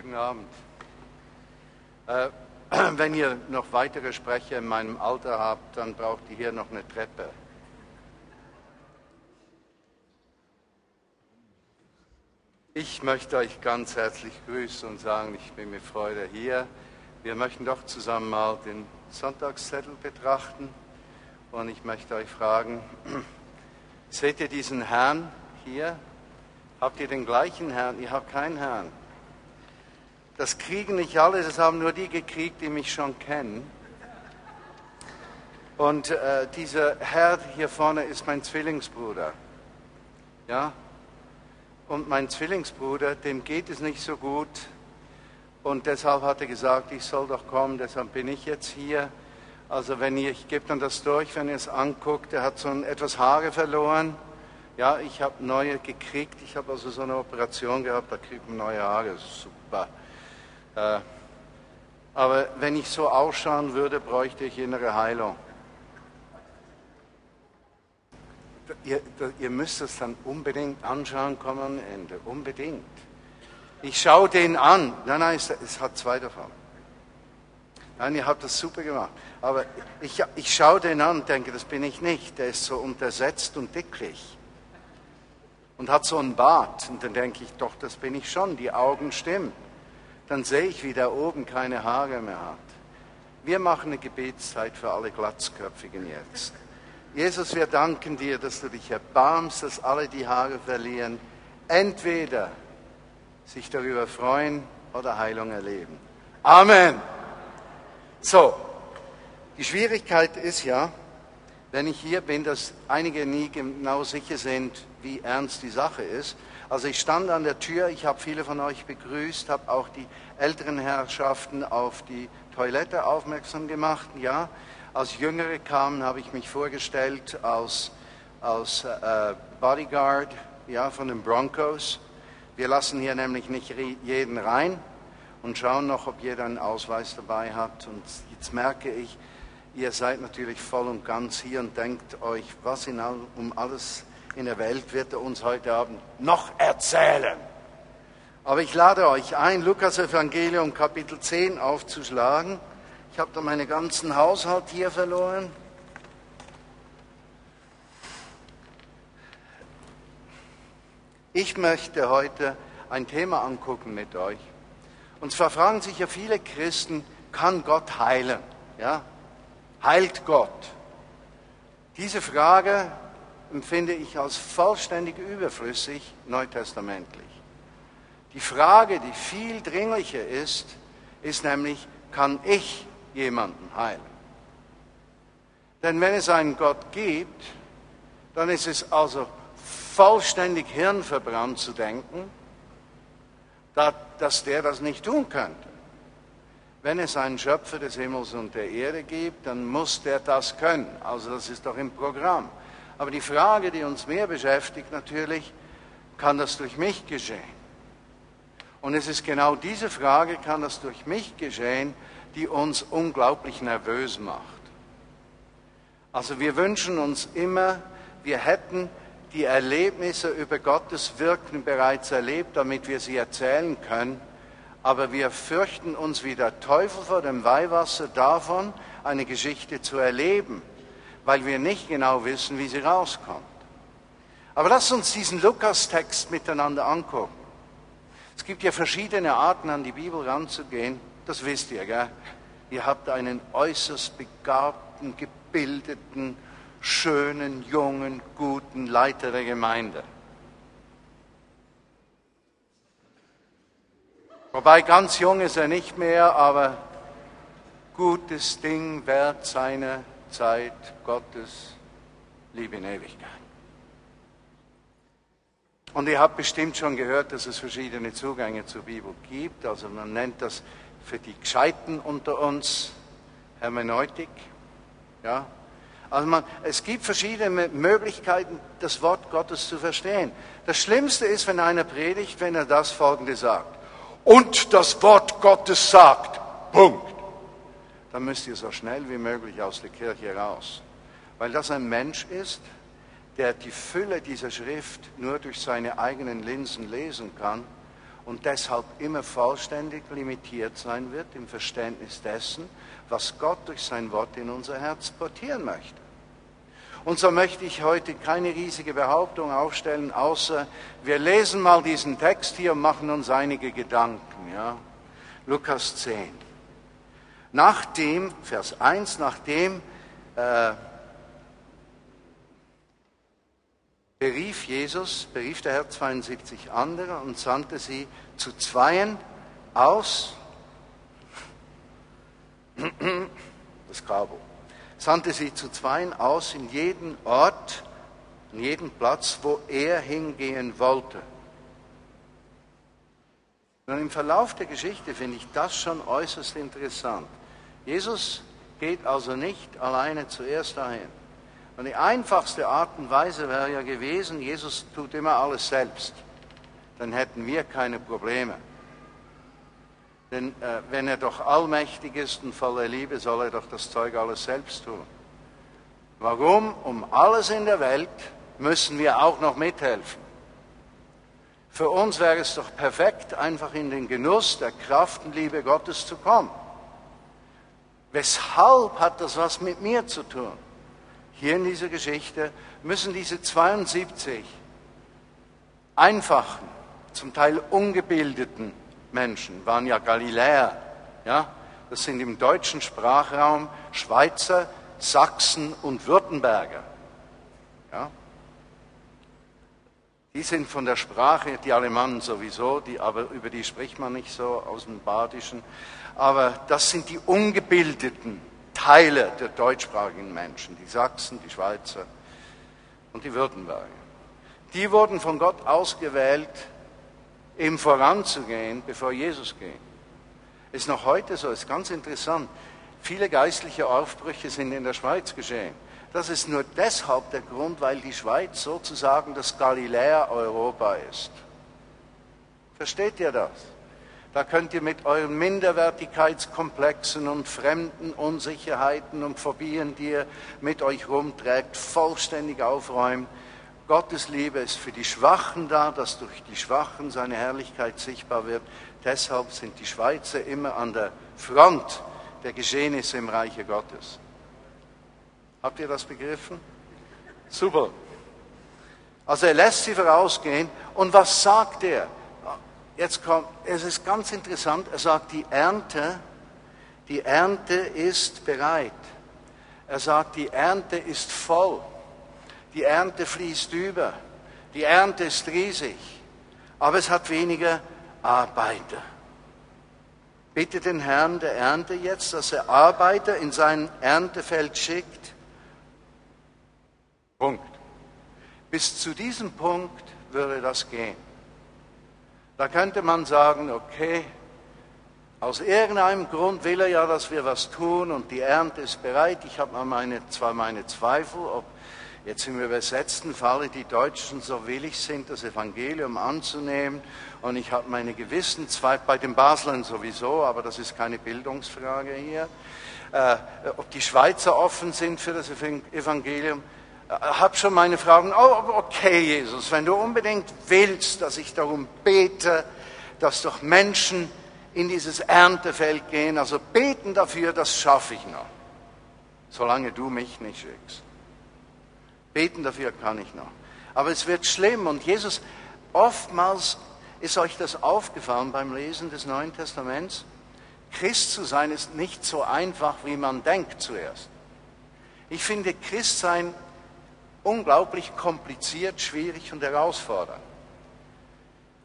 Guten Abend. Äh, wenn ihr noch weitere Sprecher in meinem Alter habt, dann braucht ihr hier noch eine Treppe. Ich möchte euch ganz herzlich grüßen und sagen, ich bin mit Freude hier. Wir möchten doch zusammen mal den Sonntagszettel betrachten und ich möchte euch fragen, seht ihr diesen Herrn hier? Habt ihr den gleichen Herrn? Ihr habt keinen Herrn. Das kriegen nicht alle, das haben nur die gekriegt, die mich schon kennen. Und äh, dieser Herr hier vorne ist mein Zwillingsbruder. Ja? Und mein Zwillingsbruder, dem geht es nicht so gut. Und deshalb hat er gesagt, ich soll doch kommen, deshalb bin ich jetzt hier. Also wenn ihr, ich gebe dann das durch, wenn ihr es anguckt, er hat so ein, etwas Haare verloren. Ja, ich habe neue gekriegt. Ich habe also so eine Operation gehabt, da kriegt man neue Haare. Super. Äh, aber wenn ich so ausschauen würde, bräuchte ich innere Heilung. Ihr, ihr müsst es dann unbedingt anschauen, kommen am Ende. Unbedingt. Ich schaue den an. Nein, nein, es, es hat zwei davon. Nein, ihr habt das super gemacht. Aber ich, ich schaue den an und denke, das bin ich nicht. Der ist so untersetzt und dicklich. Und hat so einen Bart. Und dann denke ich, doch, das bin ich schon. Die Augen stimmen dann sehe ich, wie der oben keine Haare mehr hat. Wir machen eine Gebetszeit für alle Glatzköpfigen jetzt. Jesus, wir danken dir, dass du dich erbarmst, dass alle die Haare verlieren, entweder sich darüber freuen oder Heilung erleben. Amen. So, die Schwierigkeit ist ja, wenn ich hier bin, dass einige nie genau sicher sind, wie ernst die Sache ist. Also ich stand an der Tür, ich habe viele von euch begrüßt, habe auch die älteren Herrschaften auf die Toilette aufmerksam gemacht. Ja, als Jüngere kamen, habe ich mich vorgestellt als, als äh, Bodyguard ja, von den Broncos. Wir lassen hier nämlich nicht jeden rein und schauen noch, ob jeder einen Ausweis dabei hat. Und jetzt merke ich, ihr seid natürlich voll und ganz hier und denkt euch, was in all, um alles in der Welt wird er uns heute Abend noch erzählen. Aber ich lade euch ein, Lukas Evangelium Kapitel 10 aufzuschlagen. Ich habe da meinen ganzen Haushalt hier verloren. Ich möchte heute ein Thema angucken mit euch. Und zwar fragen sich ja viele Christen, kann Gott heilen? Ja? Heilt Gott? Diese Frage empfinde ich als vollständig überflüssig neutestamentlich. Die Frage, die viel dringlicher ist, ist nämlich, kann ich jemanden heilen? Denn wenn es einen Gott gibt, dann ist es also vollständig hirnverbrannt zu denken, dass der das nicht tun könnte. Wenn es einen Schöpfer des Himmels und der Erde gibt, dann muss der das können. Also das ist doch im Programm. Aber die Frage, die uns mehr beschäftigt natürlich, kann das durch mich geschehen? Und es ist genau diese Frage, kann das durch mich geschehen, die uns unglaublich nervös macht. Also wir wünschen uns immer, wir hätten die Erlebnisse über Gottes Wirken bereits erlebt, damit wir sie erzählen können. Aber wir fürchten uns wie der Teufel vor dem Weihwasser davon, eine Geschichte zu erleben weil wir nicht genau wissen, wie sie rauskommt. Aber lasst uns diesen Lukas-Text miteinander angucken. Es gibt ja verschiedene Arten, an die Bibel ranzugehen. Das wisst ihr, gell? Ihr habt einen äußerst begabten, gebildeten, schönen, jungen, guten Leiter der Gemeinde. Wobei ganz jung ist er nicht mehr, aber gutes Ding wert seine Zeit Gottes, Liebe in Ewigkeit. Und ihr habt bestimmt schon gehört, dass es verschiedene Zugänge zur Bibel gibt. Also man nennt das für die Gescheiten unter uns Hermeneutik. Ja? Also man, es gibt verschiedene Möglichkeiten, das Wort Gottes zu verstehen. Das Schlimmste ist, wenn einer predigt, wenn er das Folgende sagt. Und das Wort Gottes sagt. Punkt dann müsst ihr so schnell wie möglich aus der Kirche raus. Weil das ein Mensch ist, der die Fülle dieser Schrift nur durch seine eigenen Linsen lesen kann und deshalb immer vollständig limitiert sein wird im Verständnis dessen, was Gott durch sein Wort in unser Herz portieren möchte. Und so möchte ich heute keine riesige Behauptung aufstellen, außer wir lesen mal diesen Text hier und machen uns einige Gedanken. Ja? Lukas 10. Nachdem, Vers 1, nachdem äh, berief Jesus, berief der Herr 72 andere und sandte sie zu Zweien aus, das Kabo, sandte sie zu Zweien aus in jeden Ort, in jeden Platz, wo er hingehen wollte. Und im Verlauf der Geschichte finde ich das schon äußerst interessant. Jesus geht also nicht alleine zuerst dahin. Und die einfachste Art und Weise wäre ja gewesen, Jesus tut immer alles selbst. Dann hätten wir keine Probleme. Denn äh, wenn er doch allmächtig ist und voller Liebe, soll er doch das Zeug alles selbst tun. Warum? Um alles in der Welt müssen wir auch noch mithelfen. Für uns wäre es doch perfekt, einfach in den Genuss der Kraft und Liebe Gottes zu kommen. Weshalb hat das was mit mir zu tun? hier in dieser Geschichte, müssen diese 72 einfachen, zum Teil ungebildeten Menschen, waren ja Galiläer, ja, das sind im deutschen Sprachraum Schweizer, Sachsen und Württemberger. Ja. Die sind von der Sprache, die Alemannen sowieso, die, aber über die spricht man nicht so aus dem Badischen. Aber das sind die ungebildeten Teile der deutschsprachigen Menschen, die Sachsen, die Schweizer und die Württemberger. Die wurden von Gott ausgewählt, ihm voranzugehen, bevor Jesus ging. Ist noch heute so, ist ganz interessant. Viele geistliche Aufbrüche sind in der Schweiz geschehen. Das ist nur deshalb der Grund, weil die Schweiz sozusagen das Galiläa Europa ist. Versteht ihr das? Da könnt ihr mit euren Minderwertigkeitskomplexen und fremden Unsicherheiten und Phobien, die ihr mit euch rumträgt, vollständig aufräumen. Gottes Liebe ist für die Schwachen da, dass durch die Schwachen seine Herrlichkeit sichtbar wird. Deshalb sind die Schweizer immer an der Front der Geschehnisse im Reiche Gottes. Habt ihr das begriffen? Super. Also er lässt sie vorausgehen. Und was sagt er? Jetzt kommt, es ist ganz interessant, er sagt, die Ernte, die Ernte ist bereit. Er sagt, die Ernte ist voll. Die Ernte fließt über. Die Ernte ist riesig. Aber es hat weniger Arbeiter. Bitte den Herrn der Ernte jetzt, dass er Arbeiter in sein Erntefeld schickt. Punkt. Bis zu diesem Punkt würde das gehen. Da könnte man sagen, okay, aus irgendeinem Grund will er ja, dass wir was tun und die Ernte ist bereit. Ich habe meine, zwar meine Zweifel, ob jetzt im übersetzten Falle die Deutschen so willig sind, das Evangelium anzunehmen. Und ich habe meine gewissen Zweifel, bei den Baslern sowieso, aber das ist keine Bildungsfrage hier, äh, ob die Schweizer offen sind für das Evangelium habe schon meine Fragen, oh, okay, Jesus, wenn du unbedingt willst, dass ich darum bete, dass doch Menschen in dieses Erntefeld gehen, also beten dafür, das schaffe ich noch, solange du mich nicht schickst. Beten dafür kann ich noch. Aber es wird schlimm und Jesus, oftmals ist euch das aufgefallen beim Lesen des Neuen Testaments, Christ zu sein ist nicht so einfach, wie man denkt zuerst. Ich finde Christsein unglaublich kompliziert, schwierig und herausfordernd.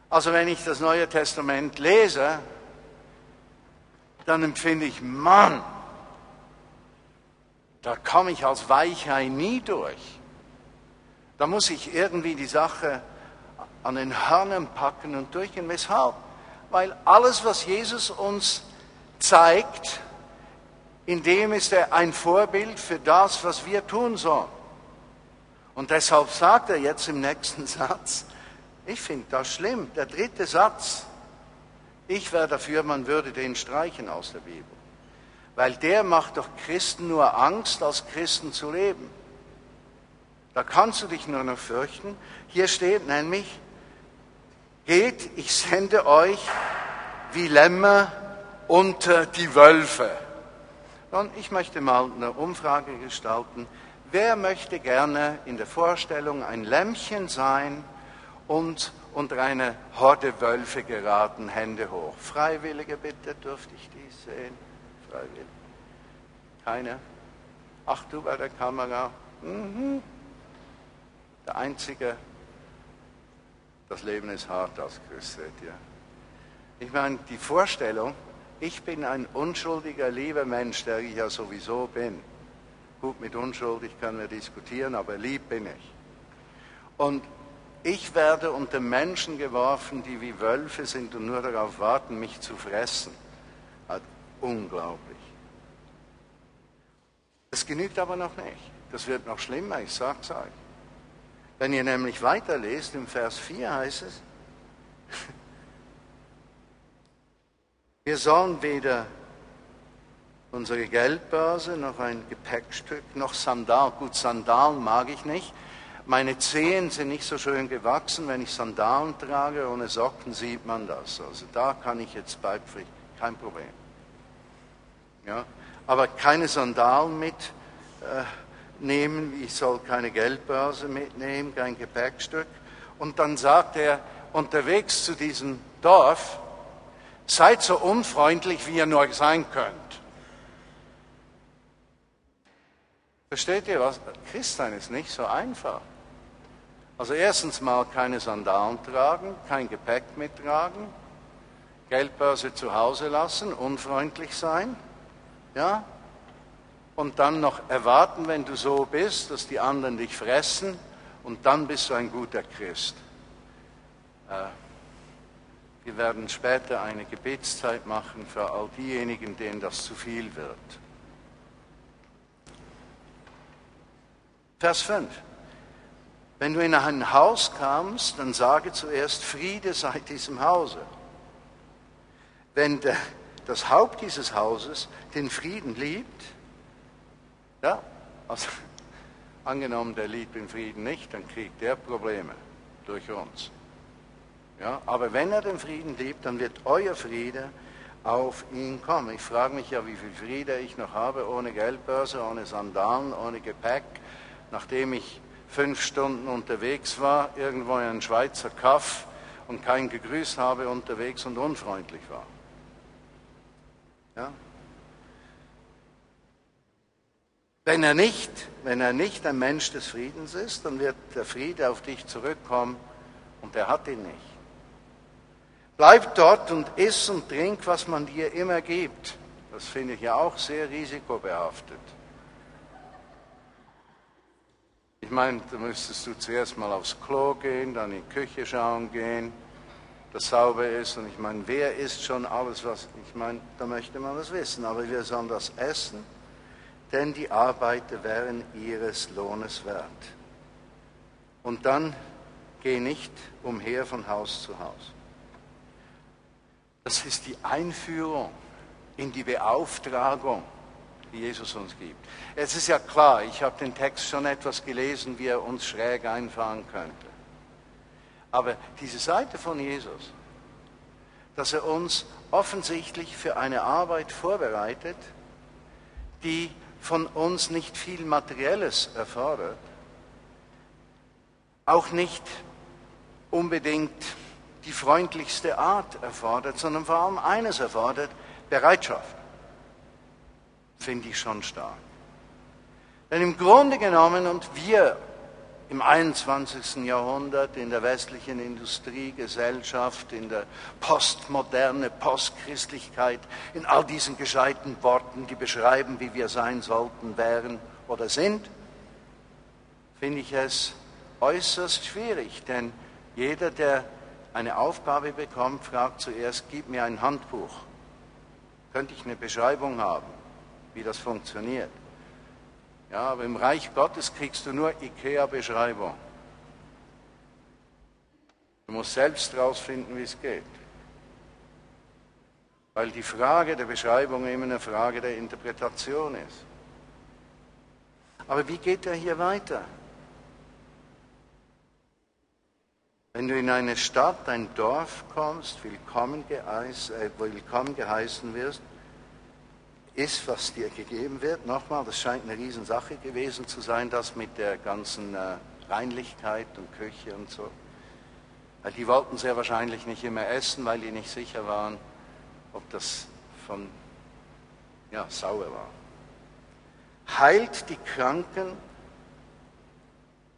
Also wenn ich das Neue Testament lese, dann empfinde ich, Mann, da komme ich als Weichei nie durch. Da muss ich irgendwie die Sache an den Hörnern packen und durchgehen. Weshalb? Weil alles, was Jesus uns zeigt, in dem ist er ein Vorbild für das, was wir tun sollen. Und deshalb sagt er jetzt im nächsten Satz, ich finde das schlimm, der dritte Satz, ich wäre dafür, man würde den streichen aus der Bibel. Weil der macht doch Christen nur Angst, als Christen zu leben. Da kannst du dich nur noch fürchten. Hier steht nämlich, geht, ich sende euch wie Lämmer unter die Wölfe. Und ich möchte mal eine Umfrage gestalten. Wer möchte gerne in der Vorstellung ein Lämmchen sein und unter eine Horde Wölfe geraten? Hände hoch. Freiwillige bitte, dürfte ich die sehen? Freiwillig. Keine? Ach, du bei der Kamera. Mhm. Der Einzige, das Leben ist hart aus Christet, ja. Ich meine, die Vorstellung, ich bin ein unschuldiger, lieber Mensch, der ich ja sowieso bin. Gut, mit unschuldig können wir diskutieren, aber lieb bin ich. Und ich werde unter Menschen geworfen, die wie Wölfe sind und nur darauf warten, mich zu fressen. Unglaublich. Das genügt aber noch nicht. Das wird noch schlimmer, ich sag's euch. Wenn ihr nämlich weiterlest, im Vers 4 heißt es, wir sollen weder unsere Geldbörse noch ein Gepäckstück noch Sandal. Gut, Sandalen mag ich nicht. Meine Zehen sind nicht so schön gewachsen. Wenn ich Sandalen trage, ohne Socken sieht man das. Also da kann ich jetzt beipflichten, kein Problem. Ja? Aber keine Sandalen mitnehmen, äh, ich soll keine Geldbörse mitnehmen, kein Gepäckstück. Und dann sagt er unterwegs zu diesem Dorf, seid so unfreundlich, wie ihr nur sein könnt. Versteht ihr was? Christsein ist nicht so einfach. Also erstens mal keine Sandalen tragen, kein Gepäck mittragen, Geldbörse zu Hause lassen, unfreundlich sein, ja? Und dann noch erwarten, wenn du so bist, dass die anderen dich fressen und dann bist du ein guter Christ. Äh, wir werden später eine Gebetszeit machen für all diejenigen, denen das zu viel wird. Vers 5. Wenn du in ein Haus kamst, dann sage zuerst Friede sei diesem Hause. Wenn der, das Haupt dieses Hauses den Frieden liebt, ja, also angenommen, der liebt den Frieden nicht, dann kriegt er Probleme durch uns. Ja, aber wenn er den Frieden liebt, dann wird euer Friede auf ihn kommen. Ich frage mich ja, wie viel Friede ich noch habe, ohne Geldbörse, ohne Sandalen, ohne Gepäck, nachdem ich fünf Stunden unterwegs war, irgendwo in einem Schweizer Kaff und keinen gegrüßt habe unterwegs und unfreundlich war. Ja? Wenn er nicht, wenn er nicht ein Mensch des Friedens ist, dann wird der Friede auf dich zurückkommen und er hat ihn nicht. Bleib dort und iss und trink, was man dir immer gibt. Das finde ich ja auch sehr risikobehaftet. Ich meine, da müsstest du zuerst mal aufs Klo gehen, dann in die Küche schauen gehen, dass sauber ist. Und ich meine, wer isst schon alles, was. Ich meine, da möchte man das wissen. Aber wir sollen das essen, denn die Arbeiter wären ihres Lohnes wert. Und dann geh nicht umher von Haus zu Haus. Das ist die Einführung in die Beauftragung, die Jesus uns gibt. Es ist ja klar, ich habe den Text schon etwas gelesen, wie er uns schräg einfahren könnte. Aber diese Seite von Jesus, dass er uns offensichtlich für eine Arbeit vorbereitet, die von uns nicht viel Materielles erfordert, auch nicht unbedingt die freundlichste Art erfordert, sondern vor allem eines erfordert, Bereitschaft. Finde ich schon stark. Denn im Grunde genommen, und wir im 21. Jahrhundert in der westlichen Industriegesellschaft, in der Postmoderne, Postchristlichkeit, in all diesen gescheiten Worten, die beschreiben, wie wir sein sollten, wären oder sind, finde ich es äußerst schwierig, denn jeder, der eine Aufgabe bekommt, fragt zuerst, gib mir ein Handbuch. Könnte ich eine Beschreibung haben, wie das funktioniert? Ja, aber im Reich Gottes kriegst du nur IKEA-Beschreibung. Du musst selbst rausfinden, wie es geht. Weil die Frage der Beschreibung immer eine Frage der Interpretation ist. Aber wie geht er hier weiter? Wenn du in eine Stadt, ein Dorf kommst, willkommen, äh, willkommen geheißen wirst, ist, was dir gegeben wird. Nochmal, das scheint eine Riesensache gewesen zu sein, das mit der ganzen äh, Reinlichkeit und Küche und so. Weil die wollten sehr wahrscheinlich nicht immer essen, weil die nicht sicher waren, ob das von ja, sauer war. Heilt die Kranken,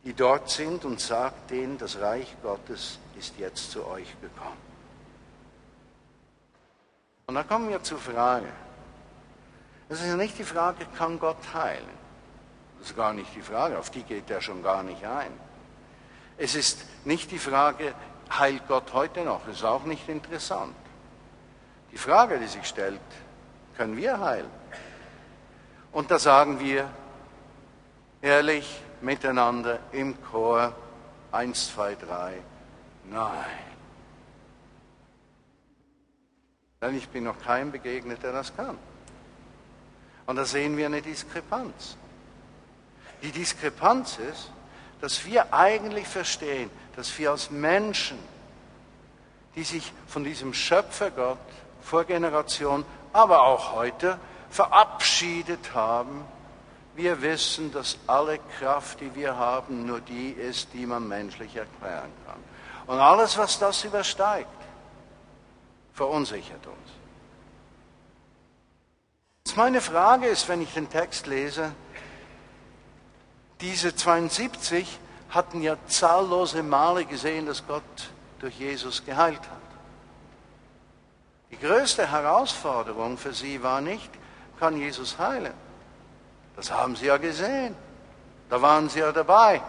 die dort sind, und sagt denen, das Reich Gottes ist jetzt zu euch gekommen. Und da kommen wir zur Frage. Es ist ja nicht die Frage, kann Gott heilen? Das ist gar nicht die Frage, auf die geht er schon gar nicht ein. Es ist nicht die Frage, heilt Gott heute noch? Das ist auch nicht interessant. Die Frage, die sich stellt, können wir heilen? Und da sagen wir ehrlich miteinander im Chor, eins, zwei, drei, nein. Denn ich bin noch keinem begegnet, der das kann. Und da sehen wir eine Diskrepanz. Die Diskrepanz ist, dass wir eigentlich verstehen, dass wir als Menschen, die sich von diesem Schöpfergott vor Generation, aber auch heute verabschiedet haben, wir wissen, dass alle Kraft, die wir haben, nur die ist, die man menschlich erklären kann. Und alles, was das übersteigt, verunsichert uns. Meine Frage ist, wenn ich den Text lese, diese 72 hatten ja zahllose Male gesehen, dass Gott durch Jesus geheilt hat. Die größte Herausforderung für sie war nicht, kann Jesus heilen? Das haben sie ja gesehen. Da waren sie ja dabei.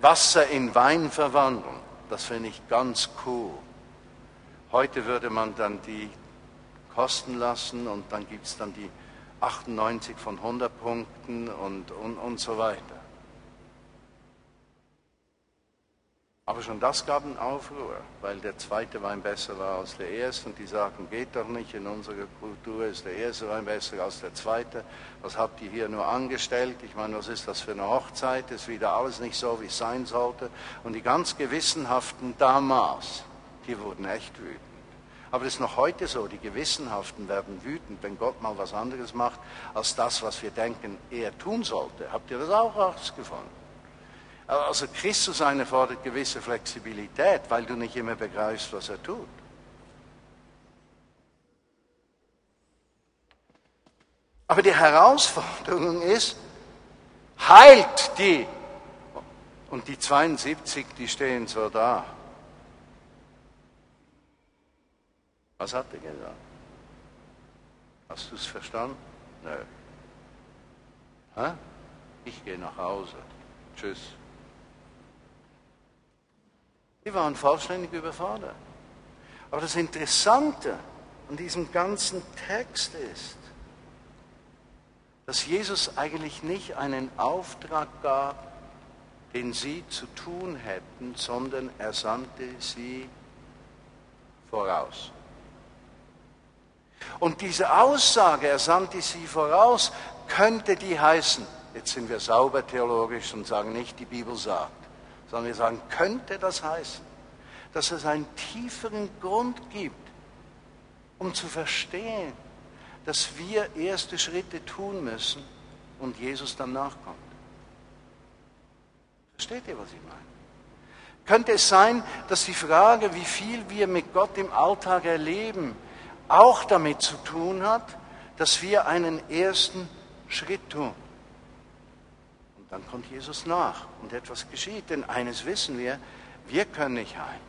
Wasser in Wein verwandeln, das finde ich ganz cool. Heute würde man dann die kosten lassen und dann gibt es dann die 98 von 100 Punkten und, und, und so weiter. Aber schon das gab einen Aufruhr, weil der zweite Wein besser war als der erste und die sagten, geht doch nicht, in unserer Kultur ist der erste Wein besser als der zweite. Was habt ihr hier nur angestellt? Ich meine, was ist das für eine Hochzeit? Ist wieder alles nicht so, wie es sein sollte. Und die ganz Gewissenhaften damals, die wurden echt wütend. Aber es ist noch heute so, die Gewissenhaften werden wütend, wenn Gott mal was anderes macht, als das, was wir denken, er tun sollte. Habt ihr das auch rausgefunden? Also Christus eine fordert gewisse Flexibilität, weil du nicht immer begreifst, was er tut. Aber die Herausforderung ist, heilt die. Und die 72, die stehen so da. Was hat er gesagt? Hast du es verstanden? Nö. Hä? Ich gehe nach Hause. Tschüss. Die waren vollständig überfordert. Aber das Interessante an diesem ganzen Text ist, dass Jesus eigentlich nicht einen Auftrag gab, den sie zu tun hätten, sondern er sandte sie voraus. Und diese Aussage, er sandte sie voraus, könnte die heißen, jetzt sind wir sauber theologisch und sagen nicht, die Bibel sagt, sondern wir sagen, könnte das heißen, dass es einen tieferen Grund gibt, um zu verstehen, dass wir erste Schritte tun müssen und Jesus dann nachkommt. Versteht ihr, was ich meine? Könnte es sein, dass die Frage, wie viel wir mit Gott im Alltag erleben, auch damit zu tun hat, dass wir einen ersten Schritt tun. Und dann kommt Jesus nach und etwas geschieht. Denn eines wissen wir, wir können nicht heilen.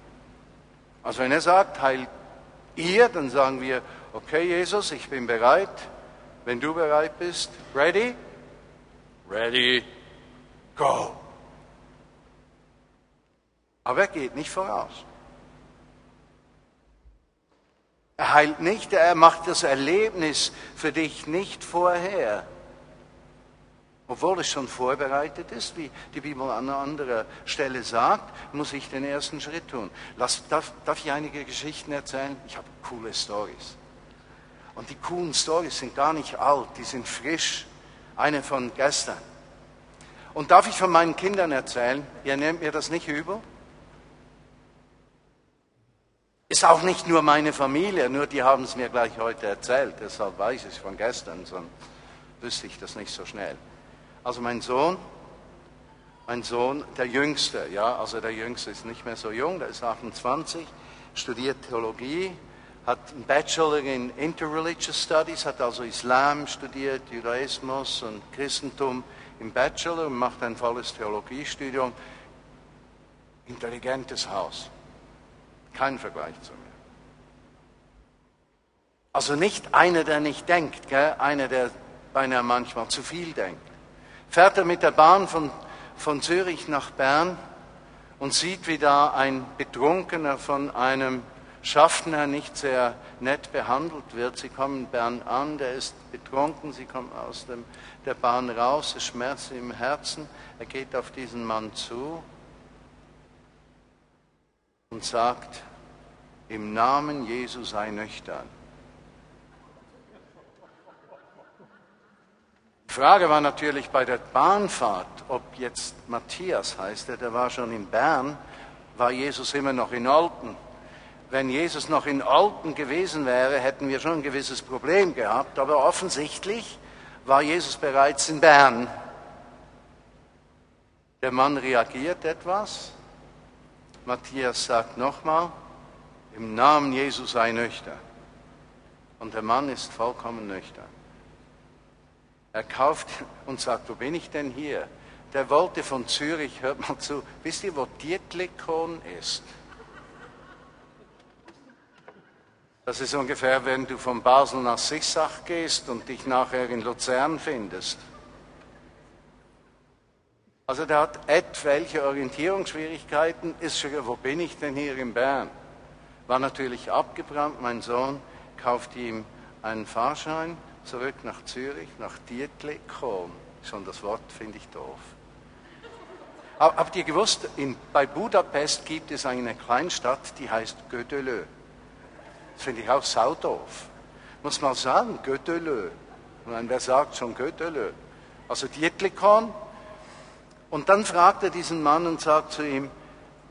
Also wenn er sagt, heilt ihr, dann sagen wir, okay Jesus, ich bin bereit. Wenn du bereit bist, ready? Ready, go. Aber er geht nicht voraus. Er heilt nicht, er macht das Erlebnis für dich nicht vorher. Obwohl es schon vorbereitet ist, wie die Bibel an anderer Stelle sagt, muss ich den ersten Schritt tun. Lass, darf, darf ich einige Geschichten erzählen? Ich habe coole Stories. Und die coolen Stories sind gar nicht alt, die sind frisch. Eine von gestern. Und darf ich von meinen Kindern erzählen? Ihr nehmt mir das nicht übel? Ist auch nicht nur meine Familie, nur die haben es mir gleich heute erzählt, deshalb weiß ich es von gestern, sonst wüsste ich das nicht so schnell. Also mein Sohn, mein Sohn, der Jüngste, ja, also der Jüngste ist nicht mehr so jung, der ist 28, studiert Theologie, hat einen Bachelor in Interreligious Studies, hat also Islam studiert, Judaismus und Christentum im Bachelor und macht ein volles Theologiestudium. Intelligentes Haus. Kein Vergleich zu mir. Also nicht einer, der nicht denkt, gell? einer, der beinahe manchmal zu viel denkt. Fährt er mit der Bahn von, von Zürich nach Bern und sieht, wie da ein Betrunkener von einem Schaffner nicht sehr nett behandelt wird. Sie kommen in Bern an, der ist betrunken, sie kommen aus dem, der Bahn raus, es schmerzt ihm im Herzen. Er geht auf diesen Mann zu und sagt, im Namen Jesu sei nüchtern. Die Frage war natürlich bei der Bahnfahrt, ob jetzt Matthias heißt, der, war schon in Bern, war Jesus immer noch in Olten. Wenn Jesus noch in Olten gewesen wäre, hätten wir schon ein gewisses Problem gehabt, aber offensichtlich war Jesus bereits in Bern. Der Mann reagiert etwas. Matthias sagt nochmal, im Namen Jesu sei nüchtern. Und der Mann ist vollkommen nüchtern. Er kauft und sagt, wo bin ich denn hier? Der wollte von Zürich, hört mal zu, wisst ihr, wo Dietlikon ist? Das ist ungefähr, wenn du von Basel nach Sissach gehst und dich nachher in Luzern findest. Also der hat etwelche Orientierungsschwierigkeiten, ist schon, wo bin ich denn hier in Bern? War natürlich abgebrannt, mein Sohn kauft ihm einen Fahrschein zurück nach Zürich, nach Dietlikon. Schon das Wort finde ich doof. Habt ihr gewusst, in, bei Budapest gibt es eine Kleinstadt, die heißt Gödelö. Das finde ich auch saudoof. Muss man sagen, Göttelö. Und wer sagt schon Göttelö? Also Dietlikon. Und dann fragt er diesen Mann und sagt zu ihm,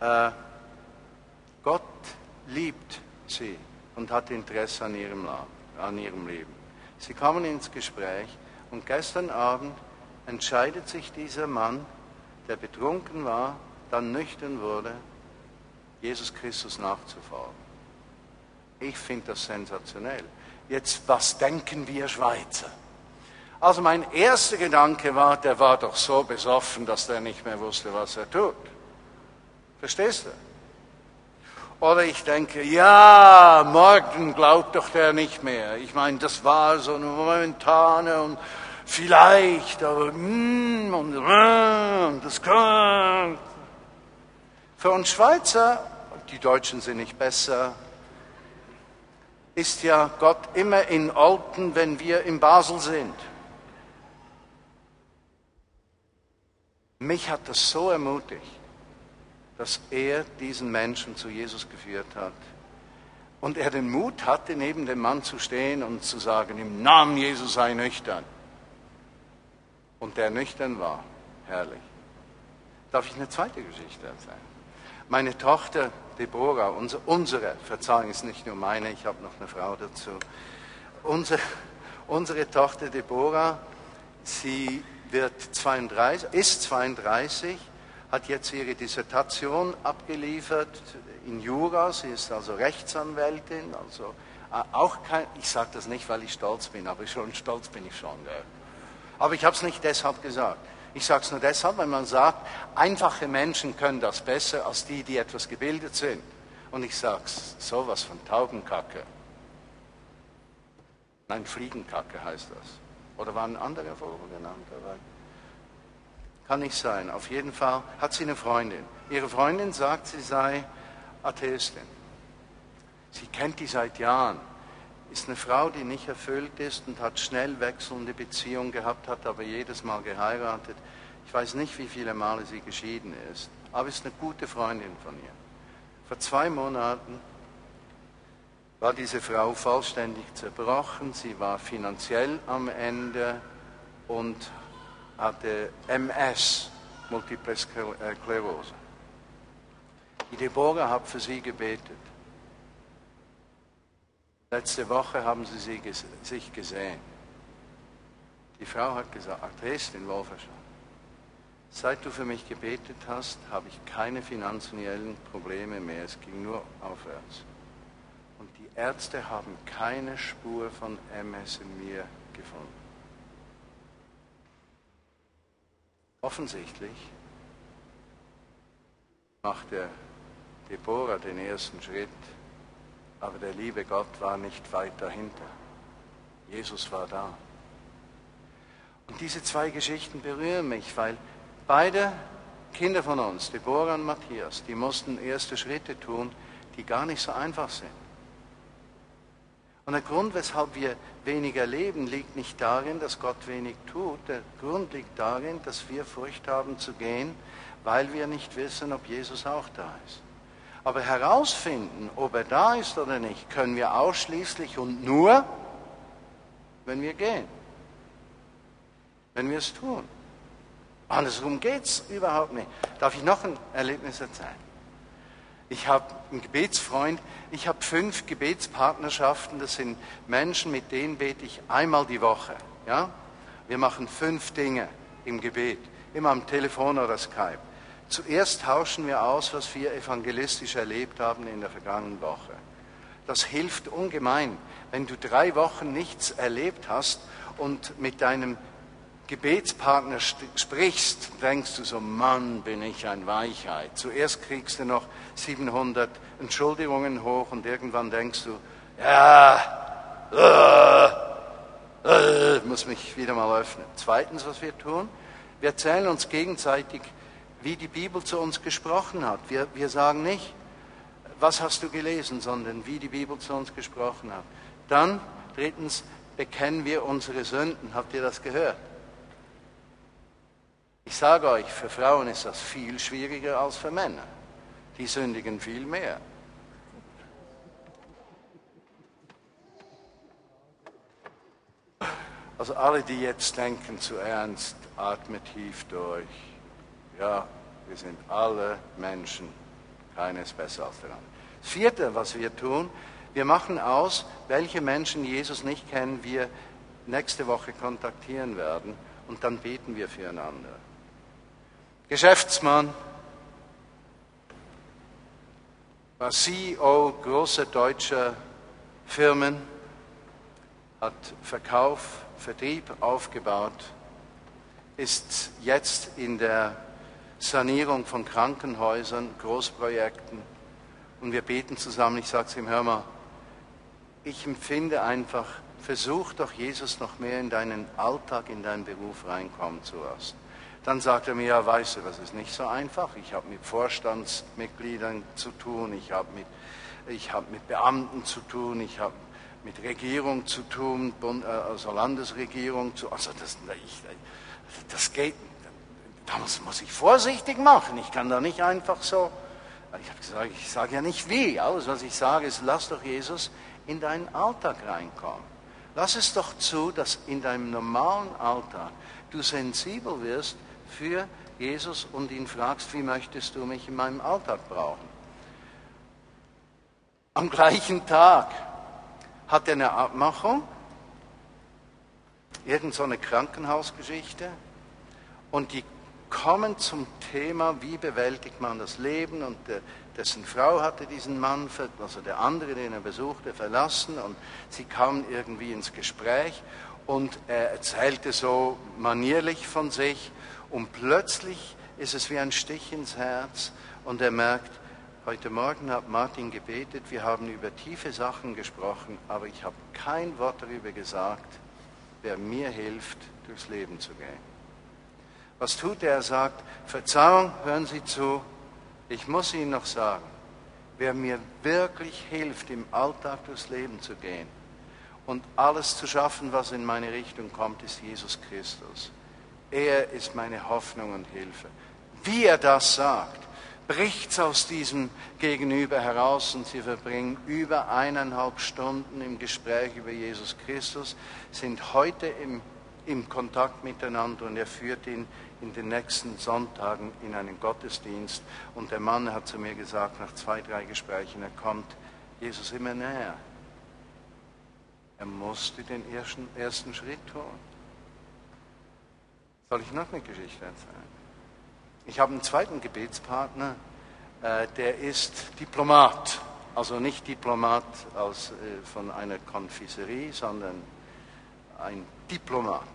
äh, Gott liebt sie und hat Interesse an ihrem, an ihrem Leben. Sie kommen ins Gespräch und gestern Abend entscheidet sich dieser Mann, der betrunken war, dann nüchtern wurde, Jesus Christus nachzufolgen. Ich finde das sensationell. Jetzt, was denken wir Schweizer? Also mein erster Gedanke war, der war doch so besoffen, dass der nicht mehr wusste, was er tut. Verstehst du? Oder ich denke, ja, morgen glaubt doch der nicht mehr. Ich meine, das war so eine momentane und vielleicht, aber mm, und, mm, und das kommt. Für uns Schweizer, die Deutschen sind nicht besser, ist ja Gott immer in Olten, wenn wir in Basel sind. Mich hat das so ermutigt, dass er diesen Menschen zu Jesus geführt hat. Und er den Mut hatte, neben dem Mann zu stehen und zu sagen, im Namen Jesus sei nüchtern. Und der nüchtern war. Herrlich. Darf ich eine zweite Geschichte erzählen? Meine Tochter Deborah, unsere, unsere, Verzeihung ist nicht nur meine, ich habe noch eine Frau dazu. Unsere, unsere Tochter Deborah, sie wird 32, ist 32, hat jetzt ihre Dissertation abgeliefert in Jura, sie ist also Rechtsanwältin, also äh, auch kein, ich sage das nicht, weil ich stolz bin, aber schon stolz bin ich schon. Gell? Aber ich habe es nicht deshalb gesagt. Ich sage es nur deshalb, weil man sagt, einfache Menschen können das besser als die, die etwas gebildet sind. Und ich sage sowas von Taubenkacke. Nein, Fliegenkacke heißt das. Oder waren andere Vogel genannt dabei? Kann nicht sein. Auf jeden Fall hat sie eine Freundin. Ihre Freundin sagt, sie sei Atheistin. Sie kennt die seit Jahren. Ist eine Frau, die nicht erfüllt ist und hat schnell wechselnde Beziehungen gehabt, hat aber jedes Mal geheiratet. Ich weiß nicht, wie viele Male sie geschieden ist, aber ist eine gute Freundin von ihr. Vor zwei Monaten war diese Frau vollständig zerbrochen, sie war finanziell am Ende und hatte MS, Multiple Sklerose. Die Deborah hat für sie gebetet. Letzte Woche haben sie sich gesehen. Die Frau hat gesagt, ach, drehst in Wolferschaft. Seit du für mich gebetet hast, habe ich keine finanziellen Probleme mehr. Es ging nur aufwärts. Ärzte haben keine Spur von MS in mir gefunden. Offensichtlich macht der Deborah den ersten Schritt, aber der liebe Gott war nicht weit dahinter. Jesus war da. Und diese zwei Geschichten berühren mich, weil beide Kinder von uns, Deborah und Matthias, die mussten erste Schritte tun, die gar nicht so einfach sind. Und der Grund, weshalb wir weniger leben, liegt nicht darin, dass Gott wenig tut. Der Grund liegt darin, dass wir Furcht haben zu gehen, weil wir nicht wissen, ob Jesus auch da ist. Aber herausfinden, ob er da ist oder nicht, können wir ausschließlich und nur, wenn wir gehen. Wenn wir es tun. Andersrum geht es überhaupt nicht. Darf ich noch ein Erlebnis erzählen? Ich habe einen Gebetsfreund, ich habe fünf Gebetspartnerschaften, das sind Menschen, mit denen bete ich einmal die Woche. Ja? Wir machen fünf Dinge im Gebet, immer am Telefon oder Skype. Zuerst tauschen wir aus, was wir evangelistisch erlebt haben in der vergangenen Woche. Das hilft ungemein. Wenn du drei Wochen nichts erlebt hast und mit deinem Gebetspartner sprichst, denkst du so, Mann, bin ich ein Weichheit. Zuerst kriegst du noch 700 Entschuldigungen hoch und irgendwann denkst du, ja, äh, äh, muss mich wieder mal öffnen. Zweitens, was wir tun, wir erzählen uns gegenseitig, wie die Bibel zu uns gesprochen hat. Wir, wir sagen nicht, was hast du gelesen, sondern wie die Bibel zu uns gesprochen hat. Dann, drittens, bekennen wir unsere Sünden. Habt ihr das gehört? Ich sage euch, für Frauen ist das viel schwieriger als für Männer. Die sündigen viel mehr. Also alle, die jetzt denken zu ernst, atmet tief durch. Ja, wir sind alle Menschen, keines besser als der andere. Das vierte, was wir tun, wir machen aus, welche Menschen Jesus nicht kennen, wir nächste Woche kontaktieren werden und dann beten wir füreinander. Geschäftsmann, war CEO großer deutscher Firmen, hat Verkauf, Vertrieb aufgebaut, ist jetzt in der Sanierung von Krankenhäusern, Großprojekten und wir beten zusammen. Ich sage zu ihm, hör mal, ich empfinde einfach, versuch doch Jesus noch mehr in deinen Alltag, in deinen Beruf reinkommen zu lassen. Dann sagt er mir, ja, weißt du, das ist nicht so einfach. Ich habe mit Vorstandsmitgliedern zu tun, ich habe mit, hab mit Beamten zu tun, ich habe mit Regierung zu tun, äh, also Landesregierung zu also das, ich, das geht, da muss ich vorsichtig machen. Ich kann da nicht einfach so, ich habe gesagt, ich sage ja nicht wie, alles was ich sage ist, lass doch Jesus in deinen Alltag reinkommen. Lass es doch zu, dass in deinem normalen Alltag du sensibel wirst für Jesus und ihn fragst, wie möchtest du mich in meinem Alltag brauchen? Am gleichen Tag hat er eine Abmachung, irgend so Krankenhausgeschichte, und die kommen zum Thema, wie bewältigt man das Leben, und dessen Frau hatte diesen Mann, also der andere, den er besuchte, verlassen, und sie kamen irgendwie ins Gespräch, und er erzählte so manierlich von sich, und plötzlich ist es wie ein Stich ins Herz und er merkt, heute Morgen hat Martin gebetet, wir haben über tiefe Sachen gesprochen, aber ich habe kein Wort darüber gesagt, wer mir hilft, durchs Leben zu gehen. Was tut er? Er sagt, Verzeihung, hören Sie zu, ich muss Ihnen noch sagen, wer mir wirklich hilft, im Alltag durchs Leben zu gehen und alles zu schaffen, was in meine Richtung kommt, ist Jesus Christus. Er ist meine Hoffnung und Hilfe. Wie er das sagt, bricht es aus diesem Gegenüber heraus und sie verbringen über eineinhalb Stunden im Gespräch über Jesus Christus, sind heute im, im Kontakt miteinander und er führt ihn in den nächsten Sonntagen in einen Gottesdienst. Und der Mann hat zu mir gesagt, nach zwei, drei Gesprächen, er kommt Jesus immer näher. Er musste den ersten, ersten Schritt tun. Soll ich noch eine Geschichte erzählen? Ich habe einen zweiten Gebetspartner, äh, der ist Diplomat. Also nicht Diplomat aus, äh, von einer Konfiserie, sondern ein Diplomat.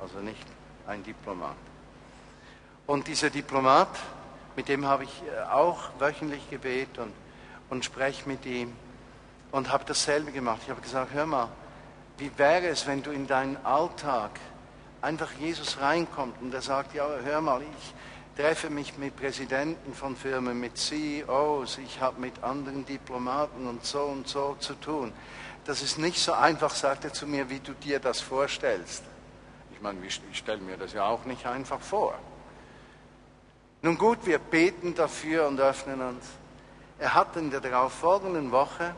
Also nicht ein Diplomat. Und dieser Diplomat, mit dem habe ich äh, auch wöchentlich gebetet und, und spreche mit ihm und habe dasselbe gemacht. Ich habe gesagt, hör mal, wie wäre es, wenn du in deinen Alltag einfach Jesus reinkommt und er sagt, ja, hör mal, ich treffe mich mit Präsidenten von Firmen, mit CEOs, ich habe mit anderen Diplomaten und so und so zu tun. Das ist nicht so einfach, sagt er zu mir, wie du dir das vorstellst. Ich meine, ich stelle mir das ja auch nicht einfach vor. Nun gut, wir beten dafür und öffnen uns. Er hat in der darauffolgenden Woche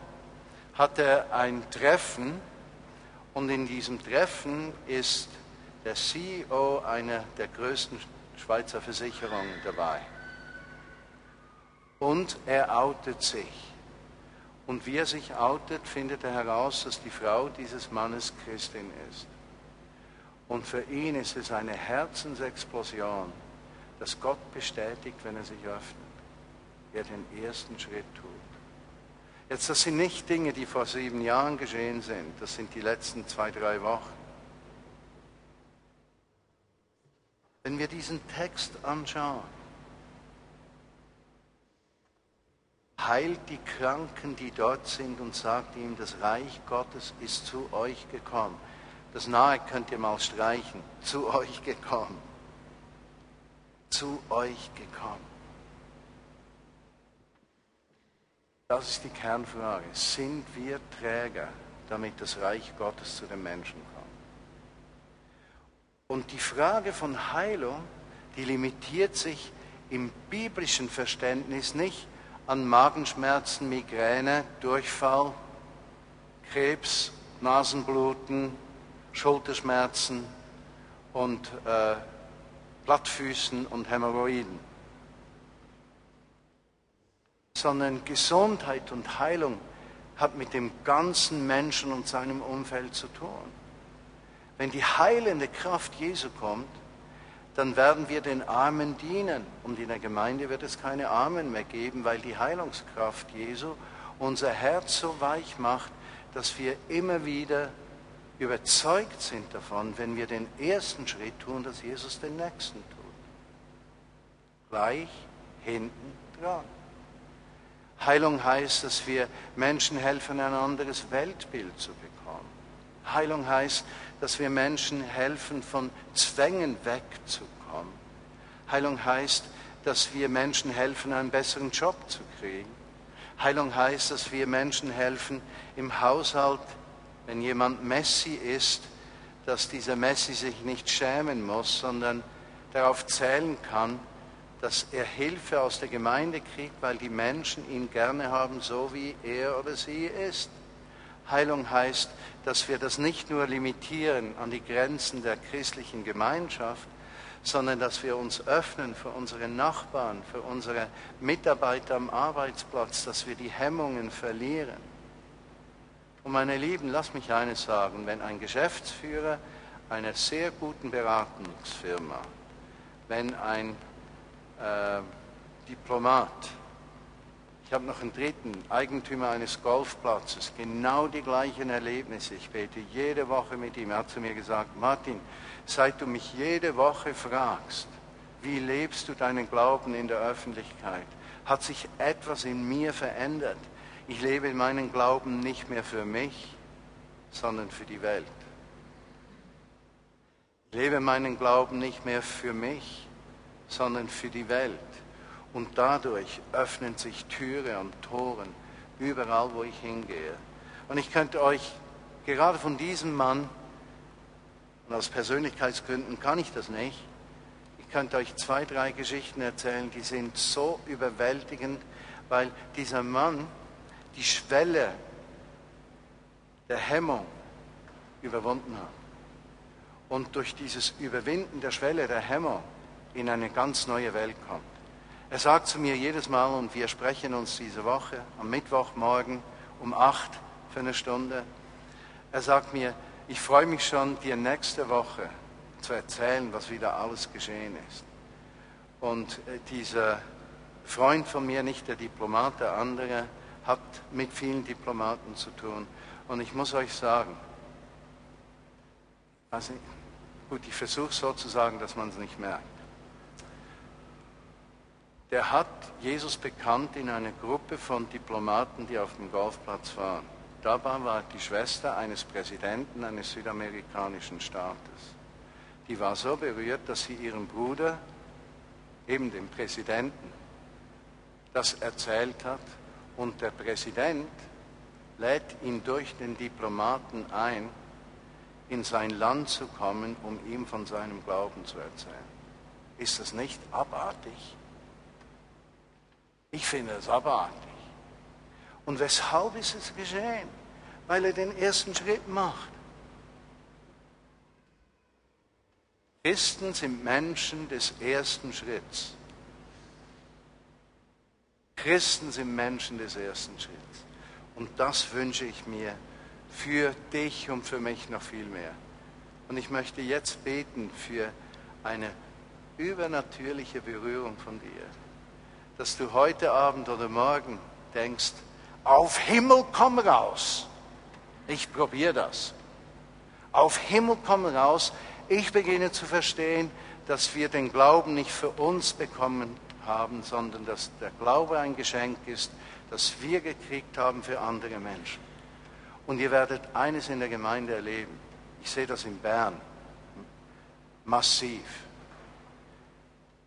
hat er ein Treffen und in diesem Treffen ist der CEO einer der größten Schweizer Versicherungen dabei. Und er outet sich. Und wie er sich outet, findet er heraus, dass die Frau dieses Mannes Christin ist. Und für ihn ist es eine Herzensexplosion, dass Gott bestätigt, wenn er sich öffnet, er den ersten Schritt tut. Jetzt, das sind nicht Dinge, die vor sieben Jahren geschehen sind, das sind die letzten zwei, drei Wochen. Wenn wir diesen Text anschauen, heilt die Kranken, die dort sind, und sagt ihm, das Reich Gottes ist zu euch gekommen. Das Nahe könnt ihr mal streichen. Zu euch gekommen. Zu euch gekommen. Das ist die Kernfrage. Sind wir Träger, damit das Reich Gottes zu den Menschen kommt? Und die Frage von Heilung, die limitiert sich im biblischen Verständnis nicht an Magenschmerzen, Migräne, Durchfall, Krebs, Nasenbluten, Schulterschmerzen und äh, Plattfüßen und Hämorrhoiden, sondern Gesundheit und Heilung hat mit dem ganzen Menschen und seinem Umfeld zu tun. Wenn die heilende Kraft Jesu kommt, dann werden wir den Armen dienen. Und in der Gemeinde wird es keine Armen mehr geben, weil die Heilungskraft Jesu unser Herz so weich macht, dass wir immer wieder überzeugt sind davon, wenn wir den ersten Schritt tun, dass Jesus den nächsten tut. Gleich hinten dran. Heilung heißt, dass wir Menschen helfen, ein anderes Weltbild zu bekommen. Heilung heißt, dass wir Menschen helfen, von Zwängen wegzukommen. Heilung heißt, dass wir Menschen helfen, einen besseren Job zu kriegen. Heilung heißt, dass wir Menschen helfen, im Haushalt wenn jemand Messi ist, dass dieser Messi sich nicht schämen muss, sondern darauf zählen kann, dass er Hilfe aus der Gemeinde kriegt, weil die Menschen ihn gerne haben, so wie er oder sie ist. Heilung heißt, dass wir das nicht nur limitieren an die Grenzen der christlichen Gemeinschaft, sondern dass wir uns öffnen für unsere Nachbarn, für unsere Mitarbeiter am Arbeitsplatz, dass wir die Hemmungen verlieren. Und meine Lieben, lasst mich eines sagen, wenn ein Geschäftsführer einer sehr guten Beratungsfirma, wenn ein äh, Diplomat, ich habe noch einen dritten, Eigentümer eines Golfplatzes, genau die gleichen Erlebnisse. Ich bete jede Woche mit ihm. Er hat zu mir gesagt, Martin, seit du mich jede Woche fragst, wie lebst du deinen Glauben in der Öffentlichkeit, hat sich etwas in mir verändert. Ich lebe meinen Glauben nicht mehr für mich, sondern für die Welt. Ich lebe meinen Glauben nicht mehr für mich, sondern für die Welt. Und dadurch öffnen sich Türe und Toren überall, wo ich hingehe. Und ich könnte euch gerade von diesem Mann, und aus Persönlichkeitsgründen kann ich das nicht, ich könnte euch zwei, drei Geschichten erzählen, die sind so überwältigend, weil dieser Mann die Schwelle der Hemmung überwunden hat. Und durch dieses Überwinden der Schwelle der Hemmung in eine ganz neue Welt kommt. Er sagt zu mir jedes Mal, und wir sprechen uns diese Woche am Mittwochmorgen um acht für eine Stunde, Er sagt mir, ich freue mich schon, dir nächste Woche zu erzählen, was wieder alles geschehen ist. Und äh, dieser Freund von mir, nicht der Diplomat, der andere, hat mit vielen Diplomaten zu tun. Und ich muss euch sagen, also, gut, ich versuche so zu sagen, dass man es nicht merkt. Der hat Jesus bekannt in einer Gruppe von Diplomaten, die auf dem Golfplatz waren. Dabei war die Schwester eines Präsidenten eines südamerikanischen Staates. Die war so berührt, dass sie ihrem Bruder, eben dem Präsidenten, das erzählt hat. Und der Präsident lädt ihn durch den Diplomaten ein, in sein Land zu kommen, um ihm von seinem Glauben zu erzählen. Ist das nicht abartig? Ich finde es abartig. Und weshalb ist es geschehen? Weil er den ersten Schritt macht. Christen sind Menschen des ersten Schritts. Christen sind Menschen des ersten Schritts. Und das wünsche ich mir für dich und für mich noch viel mehr. Und ich möchte jetzt beten für eine übernatürliche Berührung von dir, dass du heute Abend oder morgen denkst, auf Himmel komm raus. Ich probiere das. Auf Himmel komm raus. Ich beginne zu verstehen, dass wir den Glauben nicht für uns bekommen haben, sondern dass der Glaube ein Geschenk ist, das wir gekriegt haben für andere Menschen. Und ihr werdet eines in der Gemeinde erleben. Ich sehe das in Bern massiv.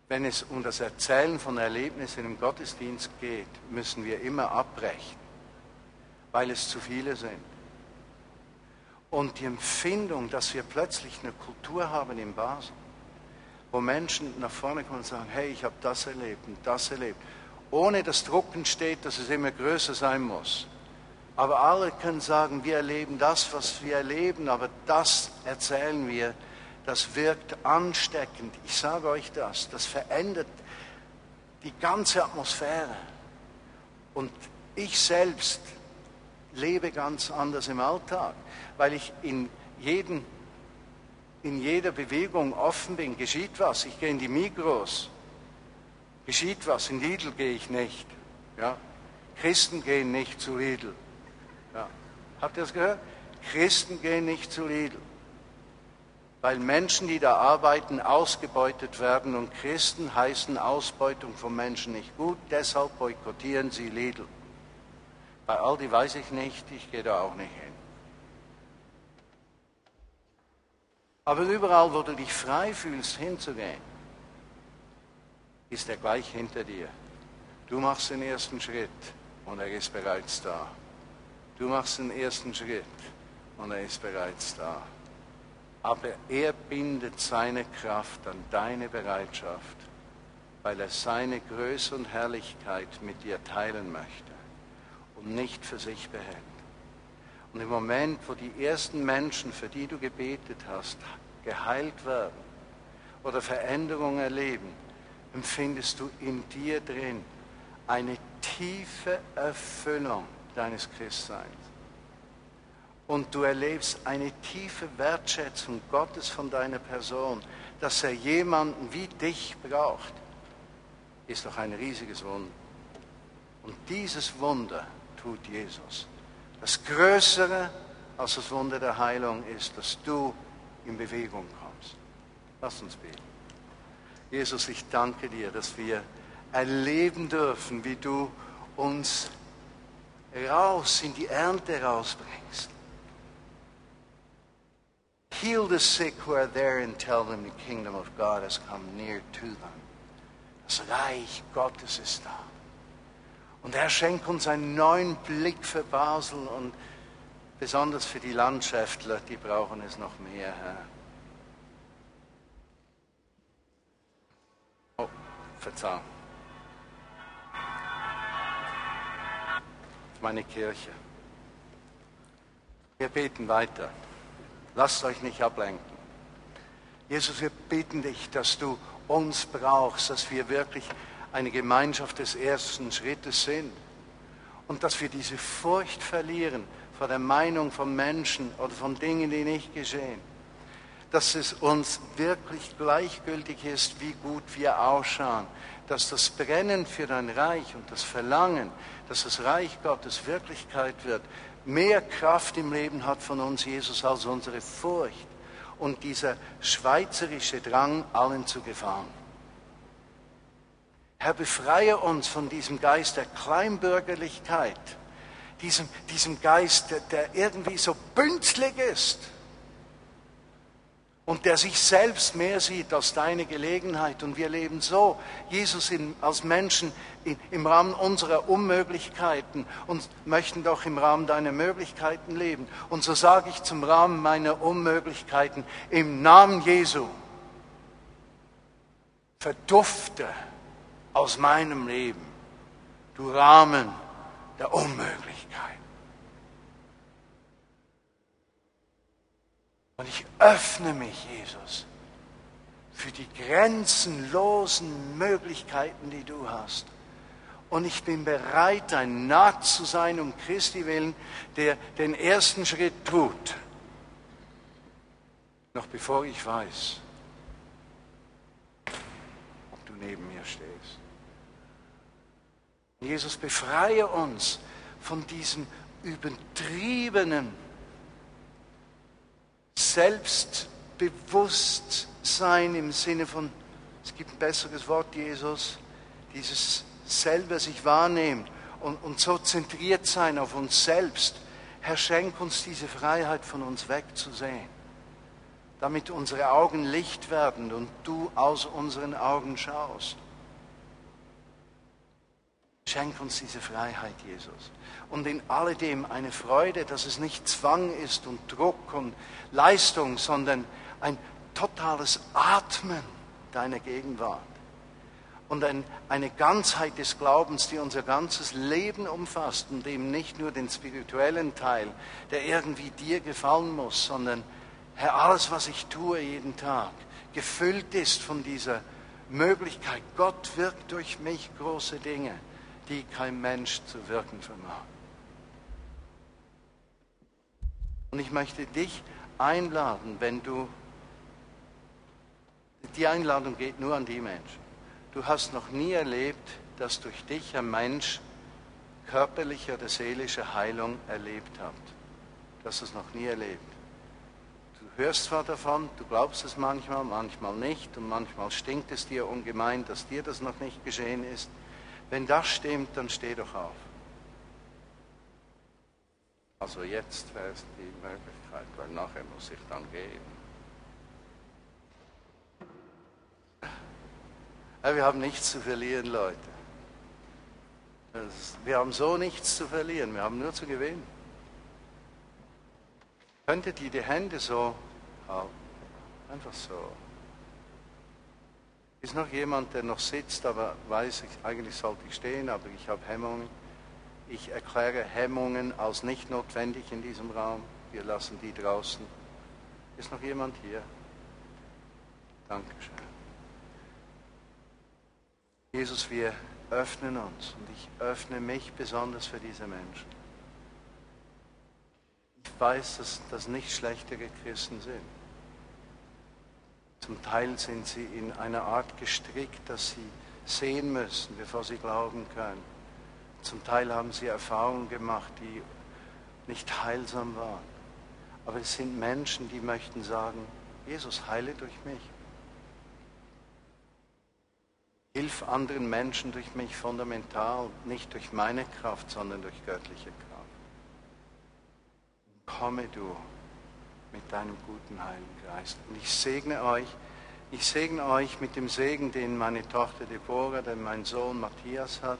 Wenn es um das Erzählen von Erlebnissen im Gottesdienst geht, müssen wir immer abbrechen, weil es zu viele sind. Und die Empfindung, dass wir plötzlich eine Kultur haben in Basel, wo Menschen nach vorne kommen und sagen, hey, ich habe das erlebt und das erlebt, ohne dass Drucken steht, dass es immer größer sein muss. Aber alle können sagen, wir erleben das, was wir erleben, aber das erzählen wir, das wirkt ansteckend. Ich sage euch das, das verändert die ganze Atmosphäre. Und ich selbst lebe ganz anders im Alltag, weil ich in jedem in jeder Bewegung offen bin, geschieht was. Ich gehe in die Migros, geschieht was. In Lidl gehe ich nicht. Ja? Christen gehen nicht zu Lidl. Ja. Habt ihr das gehört? Christen gehen nicht zu Lidl. Weil Menschen, die da arbeiten, ausgebeutet werden und Christen heißen Ausbeutung von Menschen nicht gut, deshalb boykottieren sie Lidl. Bei Aldi weiß ich nicht, ich gehe da auch nicht hin. Aber überall, wo du dich frei fühlst, hinzugehen, ist er gleich hinter dir. Du machst den ersten Schritt und er ist bereits da. Du machst den ersten Schritt und er ist bereits da. Aber er bindet seine Kraft an deine Bereitschaft, weil er seine Größe und Herrlichkeit mit dir teilen möchte und nicht für sich behält. Und im Moment, wo die ersten Menschen, für die du gebetet hast, geheilt werden oder Veränderungen erleben, empfindest du in dir drin eine tiefe Erfüllung deines Christseins. Und du erlebst eine tiefe Wertschätzung Gottes von deiner Person, dass er jemanden wie dich braucht, ist doch ein riesiges Wunder. Und dieses Wunder tut Jesus. Das Größere als das Wunder der Heilung ist, dass du in Bewegung kommst. Lass uns beten. Jesus, ich danke dir, dass wir erleben dürfen, wie du uns raus in die Ernte rausbringst. Heal the sick who are there and tell them the kingdom of God has come near to them. Das Reich Gottes ist da. Und er schenkt uns einen neuen Blick für Basel und besonders für die Landschaftler, die brauchen es noch mehr, Herr. Oh, verzeih. Meine Kirche. Wir beten weiter. Lasst euch nicht ablenken. Jesus, wir bitten dich, dass du uns brauchst, dass wir wirklich eine Gemeinschaft des ersten Schrittes sind und dass wir diese Furcht verlieren vor der Meinung von Menschen oder von Dingen, die nicht geschehen. Dass es uns wirklich gleichgültig ist, wie gut wir ausschauen. Dass das Brennen für dein Reich und das Verlangen, dass das Reich Gottes Wirklichkeit wird, mehr Kraft im Leben hat von uns, Jesus, als unsere Furcht und dieser schweizerische Drang, allen zu gefallen. Herr, befreie uns von diesem Geist der Kleinbürgerlichkeit, diesem, diesem Geist, der, der irgendwie so bünzlig ist und der sich selbst mehr sieht als deine Gelegenheit. Und wir leben so, Jesus in, als Menschen in, im Rahmen unserer Unmöglichkeiten und möchten doch im Rahmen deiner Möglichkeiten leben. Und so sage ich zum Rahmen meiner Unmöglichkeiten im Namen Jesu, verdufte aus meinem Leben, du Rahmen der Unmöglichkeit. Und ich öffne mich, Jesus, für die grenzenlosen Möglichkeiten, die du hast. Und ich bin bereit, ein Naht zu sein um Christi willen, der den ersten Schritt tut, noch bevor ich weiß, ob du neben mir stehst. Jesus, befreie uns von diesem übertriebenen Selbstbewusstsein im Sinne von, es gibt ein besseres Wort, Jesus, dieses selber sich wahrnehmen und, und so zentriert sein auf uns selbst. Herr, schenk uns diese Freiheit, von uns wegzusehen, damit unsere Augen Licht werden und du aus unseren Augen schaust. Schenk uns diese Freiheit, Jesus. Und in alledem eine Freude, dass es nicht Zwang ist und Druck und Leistung, sondern ein totales Atmen deiner Gegenwart. Und ein, eine Ganzheit des Glaubens, die unser ganzes Leben umfasst und eben nicht nur den spirituellen Teil, der irgendwie dir gefallen muss, sondern Herr, alles, was ich tue jeden Tag, gefüllt ist von dieser Möglichkeit, Gott wirkt durch mich große Dinge die kein Mensch zu wirken vermag. Und ich möchte dich einladen, wenn du, die Einladung geht nur an die Menschen. Du hast noch nie erlebt, dass durch dich ein Mensch körperliche oder seelische Heilung erlebt hat. Du hast es noch nie erlebt. Du hörst zwar davon, du glaubst es manchmal, manchmal nicht und manchmal stinkt es dir ungemein, dass dir das noch nicht geschehen ist. Wenn das stimmt, dann steh doch auf. Also jetzt wäre es die Möglichkeit, weil nachher muss ich dann gehen. wir haben nichts zu verlieren, Leute. Wir haben so nichts zu verlieren, wir haben nur zu gewinnen. Könntet ihr die Hände so halten? Einfach so. Ist noch jemand, der noch sitzt, aber weiß, ich, eigentlich sollte ich stehen, aber ich habe Hemmungen. Ich erkläre Hemmungen als nicht notwendig in diesem Raum. Wir lassen die draußen. Ist noch jemand hier? Dankeschön. Jesus, wir öffnen uns und ich öffne mich besonders für diese Menschen. Ich weiß, dass das nicht schlechtere Christen sind. Zum Teil sind sie in einer Art gestrickt, dass sie sehen müssen, bevor sie glauben können. Zum Teil haben sie Erfahrungen gemacht, die nicht heilsam waren. Aber es sind Menschen, die möchten sagen, Jesus, heile durch mich. Hilf anderen Menschen durch mich fundamental, nicht durch meine Kraft, sondern durch göttliche Kraft. Komme du mit deinem guten Heiligen Geist. Und ich segne euch, ich segne euch mit dem Segen, den meine Tochter Deborah, den mein Sohn Matthias hat,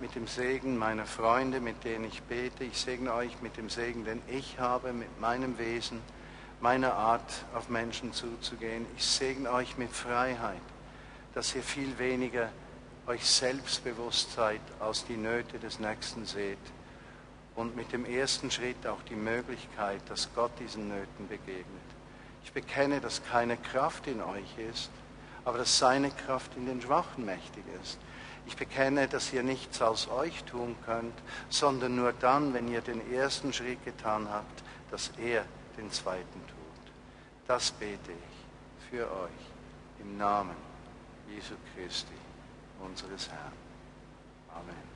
mit dem Segen meiner Freunde, mit denen ich bete. Ich segne euch mit dem Segen, den ich habe, mit meinem Wesen, meiner Art, auf Menschen zuzugehen. Ich segne euch mit Freiheit, dass ihr viel weniger euch selbstbewusst seid, als die Nöte des Nächsten seht und mit dem ersten Schritt auch die Möglichkeit, dass Gott diesen Nöten begegnet. Ich bekenne, dass keine Kraft in euch ist, aber dass seine Kraft in den Schwachen mächtig ist. Ich bekenne, dass ihr nichts aus euch tun könnt, sondern nur dann, wenn ihr den ersten Schritt getan habt, dass er den zweiten tut. Das bete ich für euch im Namen Jesu Christi, unseres Herrn. Amen.